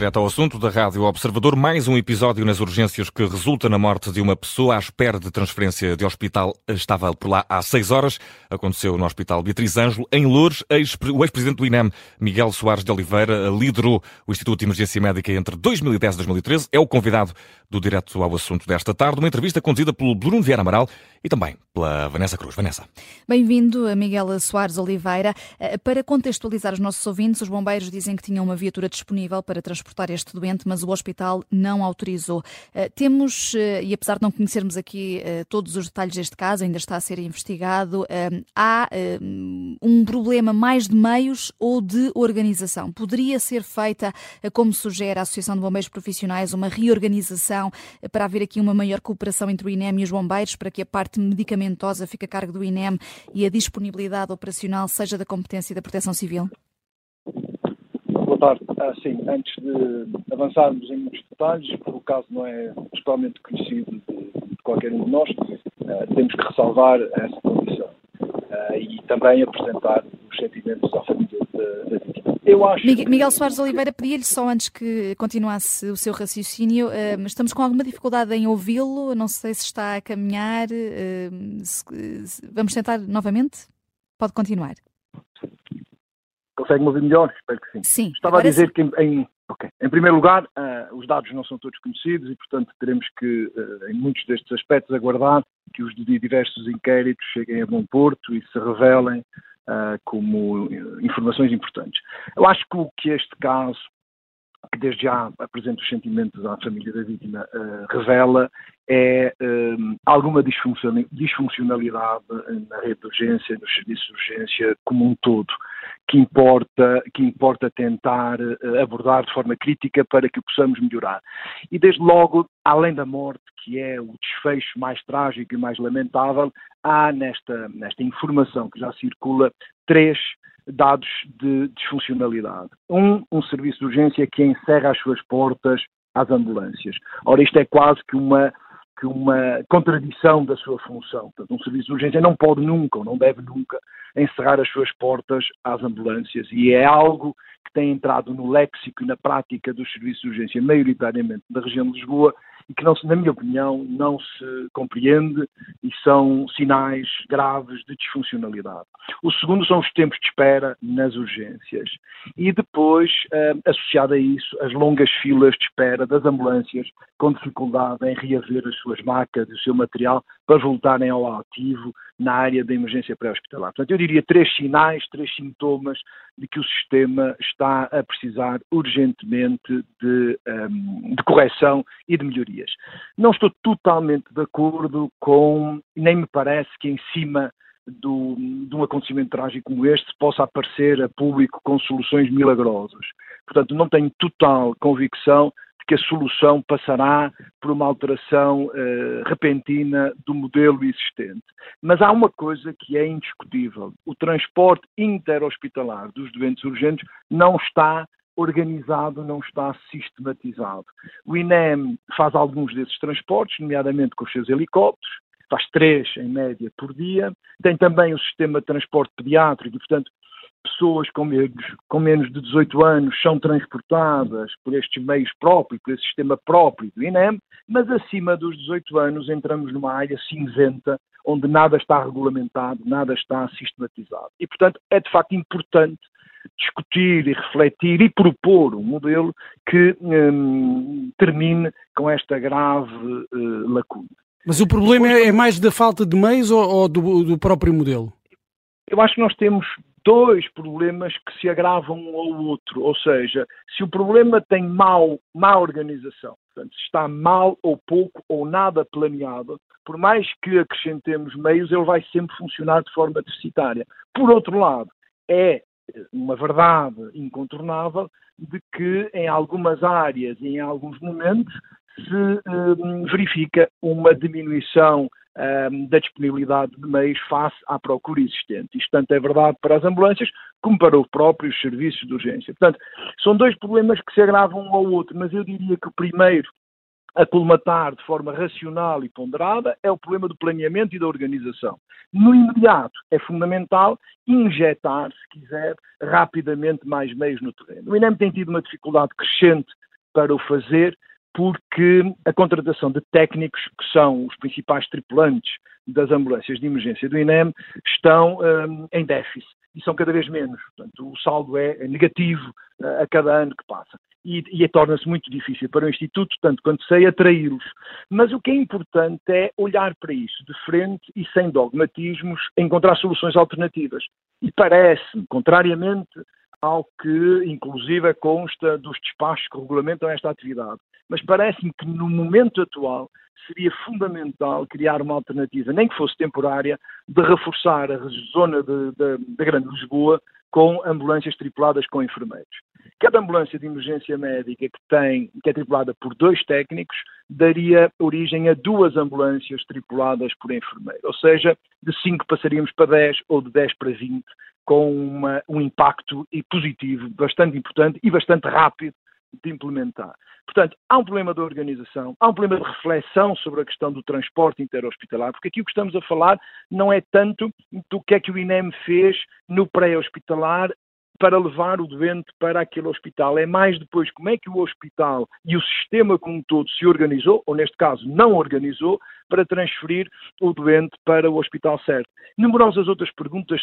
direto ao assunto da Rádio Observador. Mais um episódio nas urgências que resulta na morte de uma pessoa à espera de transferência de hospital. Estava por lá há seis horas. Aconteceu no Hospital Beatriz Ângelo, em Lourdes. O ex-presidente do INEM, Miguel Soares de Oliveira, liderou o Instituto de Emergência Médica entre 2010 e 2013. É o convidado do Direto ao Assunto desta tarde. Uma entrevista conduzida pelo Bruno Vieira Amaral e também pela Vanessa Cruz. Vanessa. Bem-vindo, Miguel Soares Oliveira. Eh, para contextualizar os nossos ouvintes, os bombeiros dizem que tinham uma viatura disponível para transportar este doente, mas o hospital não autorizou. Eh, temos, eh, e apesar de não conhecermos aqui todos os detalhes deste caso, ainda está a ser investigado, há um problema mais de meios ou de organização. Poderia ser feita, como sugere a Associação de Bombeiros Profissionais, uma reorganização para haver aqui uma maior cooperação entre o INEM e os bombeiros, para que a parte medicamentosa fique a cargo do INEM e a disponibilidade operacional seja da competência da Proteção Civil? Boa tarde. Ah, sim, antes de avançarmos em muitos detalhes, porque o caso não é totalmente conhecido de, de qualquer um de nós, ah, temos que ressalvar essa condição ah, e também apresentar os sentimentos à família da, vítima. Eu acho Miguel Soares Oliveira pedia-lhe só antes que continuasse o seu raciocínio, uh, estamos com alguma dificuldade em ouvi-lo, não sei se está a caminhar, uh, se, se, vamos tentar novamente? Pode continuar. Consegue-me ouvir melhor? Espero que sim. Sim. Estava a dizer sim. que em, em, okay. em, primeiro lugar, uh, os dados não são todos conhecidos e, portanto, teremos que, em muitos destes aspectos, aguardar que os diversos inquéritos cheguem a bom porto e se revelem uh, como informações importantes. Eu acho que o que este caso, que desde já apresenta os sentimentos à família da vítima, uh, revela é um, alguma disfuncionalidade na rede de urgência, nos serviços de urgência como um todo, que importa, que importa tentar uh, abordar de forma crítica para que possamos melhorar. E desde logo, além da morte, que é o desfecho mais trágico e mais lamentável, há nesta, nesta informação que já circula três dados de disfuncionalidade. Um, um serviço de urgência que encerra as suas portas às ambulâncias. Ora, isto é quase que uma que uma contradição da sua função. Portanto, um serviço de urgência não pode nunca, ou não deve nunca, encerrar as suas portas às ambulâncias. E é algo que tem entrado no léxico e na prática dos serviços de urgência, maioritariamente da região de Lisboa, e que, não se, na minha opinião, não se compreende e são sinais graves de disfuncionalidade. O segundo são os tempos de espera nas urgências. E depois, eh, associado a isso, as longas filas de espera das ambulâncias com dificuldade em reaver as suas macas e o seu material para voltarem ao ativo na área da emergência pré-hospitalar. Portanto, eu diria três sinais, três sintomas de que o sistema está a precisar urgentemente de, um, de correção e de melhorias. Não estou totalmente de acordo com, nem me parece que em cima do, de um acontecimento trágico como este possa aparecer a público com soluções milagrosas. Portanto, não tenho total convicção que a solução passará por uma alteração uh, repentina do modelo existente. Mas há uma coisa que é indiscutível: o transporte interhospitalar dos doentes urgentes não está organizado, não está sistematizado. O INEM faz alguns desses transportes, nomeadamente com os seus helicópteros, faz três em média por dia. Tem também o sistema de transporte pediátrico, e, portanto, pessoas com menos, com menos de 18 anos são transportadas por estes meios próprios, por esse sistema próprio do INEM, mas acima dos 18 anos entramos numa área cinzenta onde nada está regulamentado, nada está sistematizado. E, portanto, é de facto importante discutir e refletir e propor um modelo que hum, termine com esta grave uh, lacuna. Mas o problema Depois, é mais da falta de meios ou, ou do, do próprio modelo? Eu acho que nós temos dois problemas que se agravam um ao outro. Ou seja, se o problema tem mal, má organização, portanto, se está mal ou pouco ou nada planeado, por mais que acrescentemos meios, ele vai sempre funcionar de forma deficitária. Por outro lado, é uma verdade incontornável de que em algumas áreas e em alguns momentos se um, verifica uma diminuição um, da disponibilidade de meios face à procura existente. Isto tanto é verdade para as ambulâncias como para os próprios serviços de urgência. Portanto, são dois problemas que se agravam um ao outro, mas eu diria que o primeiro a colmatar de forma racional e ponderada é o problema do planeamento e da organização. No imediato, é fundamental injetar, se quiser, rapidamente mais meios no terreno. O INEM tem tido uma dificuldade crescente para o fazer, porque a contratação de técnicos, que são os principais tripulantes das ambulâncias de emergência do INEM, estão um, em déficit e são cada vez menos. Portanto, o saldo é negativo uh, a cada ano que passa. E, e torna-se muito difícil para o Instituto, tanto quanto sei, atraí-los. Mas o que é importante é olhar para isso de frente e sem dogmatismos, encontrar soluções alternativas. E parece-me, contrariamente ao que, inclusive, consta dos despachos que regulamentam esta atividade, mas parece-me que no momento atual seria fundamental criar uma alternativa, nem que fosse temporária, de reforçar a zona da Grande Lisboa com ambulâncias tripuladas com enfermeiros. Cada ambulância de emergência médica que tem, que é tripulada por dois técnicos, daria origem a duas ambulâncias tripuladas por enfermeiro. Ou seja, de 5 passaríamos para 10 ou de 10 para 20, com uma, um impacto positivo bastante importante e bastante rápido de implementar. Portanto, há um problema de organização, há um problema de reflexão sobre a questão do transporte interhospitalar, porque aqui o que estamos a falar não é tanto do que é que o INEM fez no pré-hospitalar para levar o doente para aquele hospital. É mais depois como é que o hospital e o sistema como um todo se organizou, ou neste caso não organizou, para transferir o doente para o hospital certo. Numerosas outras perguntas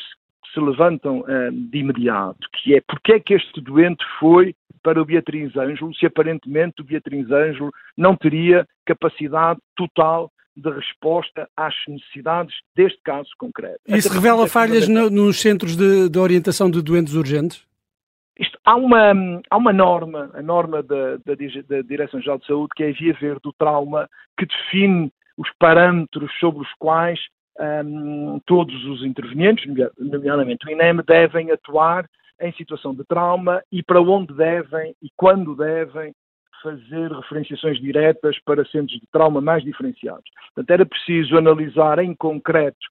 se levantam uh, de imediato, que é porque é que este doente foi para o Beatriz Ângelo, se aparentemente o Beatriz Ângelo não teria capacidade total de resposta às necessidades deste caso concreto. Isso revela é falhas no, nos centros de, de, orientação de doentes urgentes? Isto, há, uma, há uma norma, a norma da, da, da Direção-Geral de Saúde, que é a Via Verde do Trauma, que define os parâmetros sobre os quais um, todos os intervenientes, nomeadamente o INEM, devem atuar em situação de trauma e para onde devem e quando devem fazer referenciações diretas para centros de trauma mais diferenciados. Portanto, era preciso analisar em concreto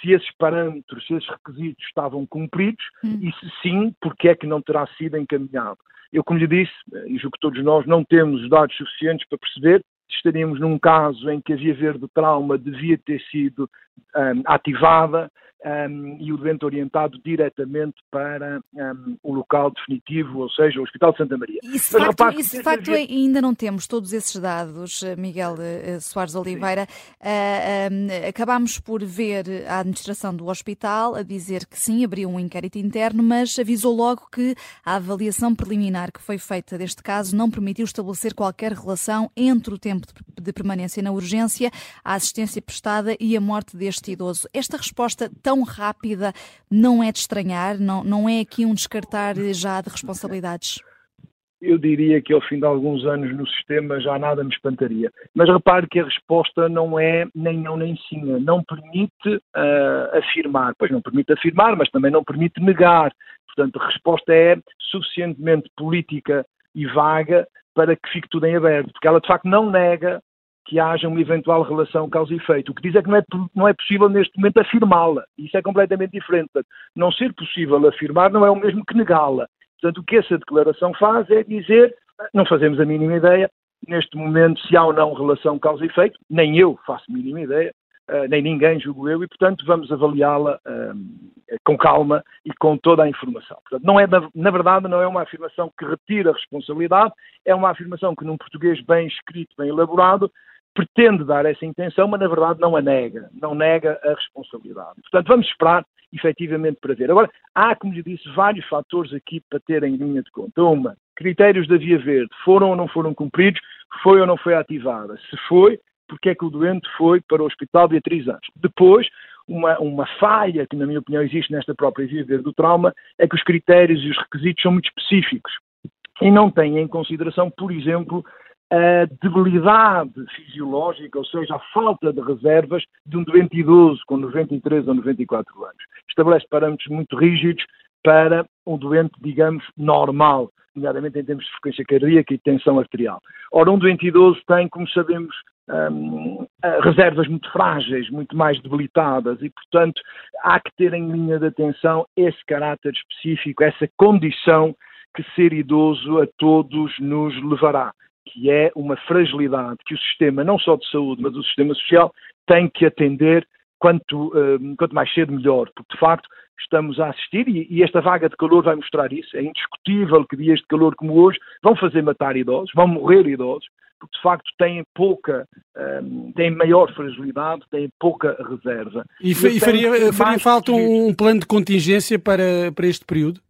se esses parâmetros, se esses requisitos estavam cumpridos hum. e se sim, porque é que não terá sido encaminhado. Eu, como lhe disse, e julgo que todos nós não temos dados suficientes para perceber estaríamos num caso em que a via verde trauma devia ter sido um, ativada um, e o doente orientado diretamente para um, o local definitivo, ou seja, o Hospital de Santa Maria. Isso de facto, rapaz, isso de facto ainda não temos todos esses dados, eh, Miguel eh, Soares Oliveira. Uh, acabámos por ver a administração do hospital a dizer que sim, abriu um inquérito interno, mas avisou logo que a avaliação preliminar que foi feita deste caso não permitiu estabelecer qualquer relação entre o tempo de permanência na urgência, a assistência prestada e a morte deste idoso. Esta resposta tão rápida não é de estranhar? Não, não é aqui um descartar já de responsabilidades? eu diria que ao fim de alguns anos no sistema já nada me espantaria. Mas repare que a resposta não é nem não nem sim, não permite uh, afirmar, pois não permite afirmar, mas também não permite negar. Portanto, a resposta é suficientemente política e vaga para que fique tudo em aberto, porque ela de facto não nega que haja uma eventual relação causa e efeito. O que diz é que não é, não é possível neste momento afirmá-la. Isso é completamente diferente. Não ser possível afirmar não é o mesmo que negá-la. Portanto, o que essa declaração faz é dizer, não fazemos a mínima ideia, neste momento, se há ou não relação causa e efeito, nem eu faço a mínima ideia, uh, nem ninguém, julgo eu, e, portanto, vamos avaliá-la com calma e com toda a informação. Portanto, não é, na, verdade, não é uma afirmação que retira a responsabilidade, é uma afirmação que, num português bem escrito, bem elaborado, pretende dar essa intenção, mas na verdade não a nega, não nega a responsabilidade. Portanto, vamos esperar efetivamente para ver. Agora, há, como lhe disse, vários fatores aqui para ter em linha de conta. Uma, critérios da Via Verde, foram ou não foram cumpridos, foi ou não foi ativada. Se foi, porque é que o doente foi para o Hospital Beatriz Anjos. Depois, uma, uma falha que, na minha opinião, existe nesta própria Verde do trauma, é que os critérios e os requisitos são muito específicos e não têm em consideração, por exemplo, a debilidade fisiológica, ou seja, a falta de reservas de um doente idoso com 93 ou 94 anos. Estabelece parâmetros muito rígidos para um doente, digamos, normal, nomeadamente em termos de frequência cardíaca e tensão arterial. Ora, um doente idoso tem, como sabemos, um, reservas muito frágeis, muito mais debilitadas e, portanto, há que ter em linha de atenção esse caráter específico, essa condição que ser idoso a todos nos levará que é uma fragilidade que o sistema, não só de saúde, mas o sistema social, tem que atender quanto, uh, quanto mais cedo melhor, porque de facto estamos a assistir, e, e, esta vaga de calor vai mostrar isso. É indiscutível que dias de calor como hoje vão fazer matar idosos, vão morrer idosos, porque de facto têm pouca, um, têm maior fragilidade, têm pouca reserva. E, e faria, faria falta um plano de contingência para, para este período?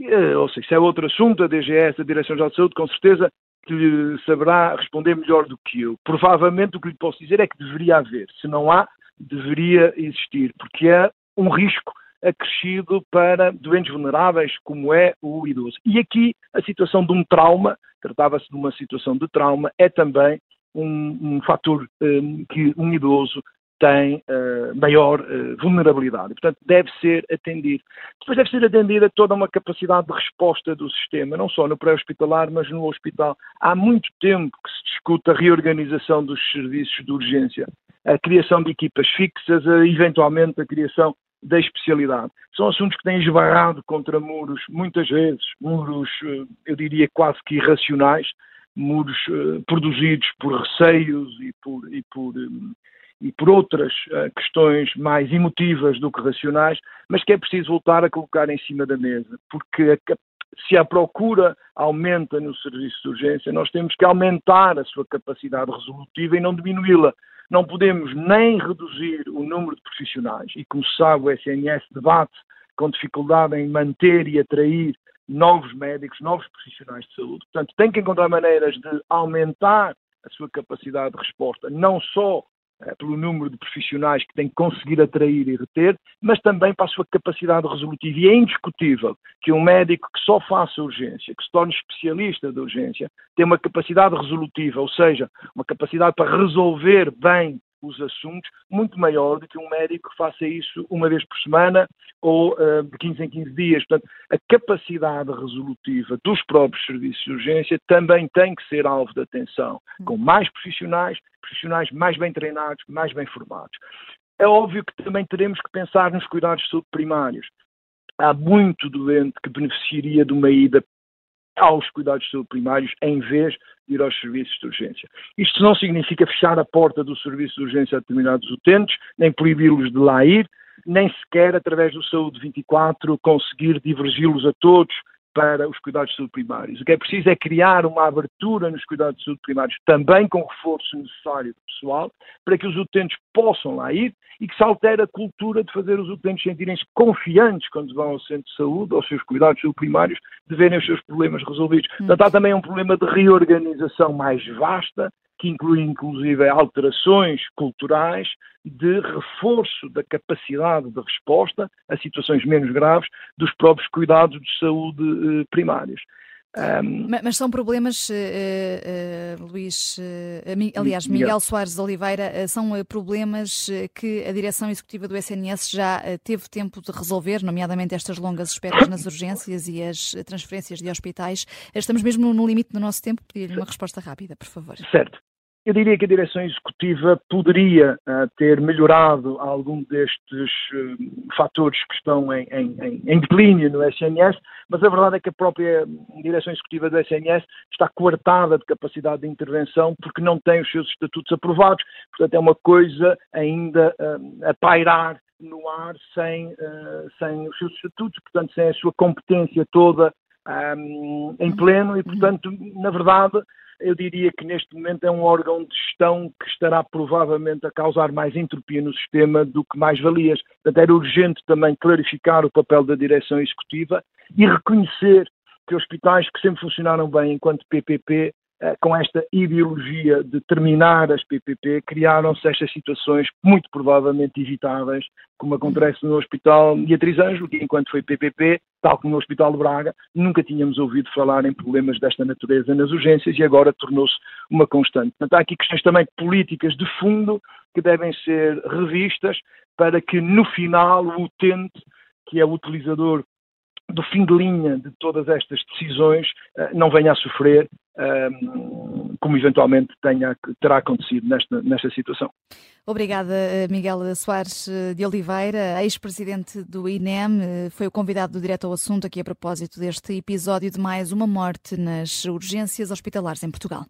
Eh, ou seja, isso é outro assunto, a DGS, a Direção-Geral de Saúde, com certeza que lhe saberá responder melhor do que eu. Provavelmente o que lhe posso dizer é que deveria haver. Se não há, deveria existir, porque é um risco acrescido para doentes vulneráveis, como é o idoso. E aqui a situação de um trauma, tratava-se de uma situação de trauma, é também um, um fator um, que um idoso tem uh, maior uh, vulnerabilidade. Portanto, deve ser atendido. Depois deve ser atendida toda uma capacidade de resposta do sistema, não só no pré-hospitalar, mas no hospital. Há muito tempo que se discute a reorganização dos serviços de urgência, a criação de equipas fixas, a, eventualmente a criação da especialidade. São assuntos que têm esbarrado contra muros, muitas vezes, muros, uh, eu diria, quase que irracionais, muros produzidos por receios e por, e por um, e por outras questões mais emotivas do que racionais, mas que é preciso voltar a colocar em cima da mesa, porque se a procura aumenta no serviço de urgência, nós temos que aumentar a sua capacidade resolutiva e não diminuí-la. Não podemos nem reduzir o número de profissionais, e como se sabe, o SNS debate com dificuldade em manter e atrair novos médicos, novos profissionais de saúde. Portanto, tem que encontrar maneiras de aumentar a sua capacidade de resposta, não só pelo número de profissionais que tem que conseguir atrair e reter, mas também para a sua capacidade resolutiva. E é indiscutível que um médico que só faça urgência, que se torne especialista da urgência, tem uma capacidade resolutiva, ou seja, uma capacidade para resolver bem os assuntos muito maior do que um médico que faça isso uma vez por semana ou uh, de 15 em 15 dias. Portanto, a capacidade resolutiva dos próprios serviços de urgência também tem que ser alvo de atenção, com mais profissionais, profissionais mais bem treinados, mais bem formados. É óbvio que também teremos que pensar nos cuidados de saúde primários. Há muito doente que beneficiaria de uma ida aos cuidados de saúde primários em vez ir aos serviços de urgência. Isto não significa fechar a porta do serviço de urgência a determinados utentes, nem proibi-los de lá ir, nem sequer, através do Saúde 24, conseguir divergi-los a todos para os cuidados de saúde primários. O que é preciso é criar uma abertura nos cuidados de saúde primários, também com reforço necessário de pessoal, para que os utentes possam lá ir e que se altere a cultura de fazer os utentes sentirem-se confiantes quando vão ao centro de saúde, aos seus cuidados de saúde primários, de verem os seus problemas resolvidos. Hum. Portanto, há também um problema de reorganização mais vasta que inclui inclusive alterações culturais de reforço da capacidade de resposta a situações menos graves dos próprios cuidados de saúde eh, primários. Um, mas são problemas, uh, uh, Luís, uh, aliás, Miguel Soares Oliveira, são problemas que a direção executiva do SNS já teve tempo de resolver, nomeadamente estas longas esperas nas urgências e as transferências de hospitais. Estamos mesmo no limite do nosso tempo, pedir uma resposta rápida, por favor. Certo. Eu diria que a direção executiva poderia uh, ter melhorado algum destes uh, fatores que estão em, em, em, declínio no SNS, mas a verdade é que a própria direção executiva do SNS está coartada de capacidade de intervenção porque não tem os seus estatutos aprovados. Portanto, é uma coisa ainda uh, a pairar no ar sem, sem os seus estatutos, portanto, sem a sua competência toda um, em pleno e, portanto, na verdade eu diria que neste momento é um órgão de gestão que estará provavelmente a causar mais entropia no sistema do que mais valias. Portanto, era urgente também clarificar o papel da direção executiva e reconhecer que hospitais que sempre funcionaram bem enquanto PPP com esta ideologia de terminar as PPP, criaram-se estas situações muito provavelmente evitáveis, como acontece no Hospital Beatriz Ângelo, que enquanto foi PPP, tal como no Hospital de Braga, nunca tínhamos ouvido falar em problemas desta natureza nas urgências e agora tornou-se uma constante. Portanto, há aqui questões também políticas de fundo que devem ser revistas para que no final o utente, que é o utilizador do fim de linha de todas estas decisões eh, não venha a sofrer como eventualmente tenha, terá acontecido nesta, nesta situação. Obrigada, eh, Miguel Soares eh, de Oliveira, ex-presidente do INEM, foi o convidado do Direto ao Assunto aqui a propósito deste episódio de mais uma morte nas urgências hospitalares em Portugal.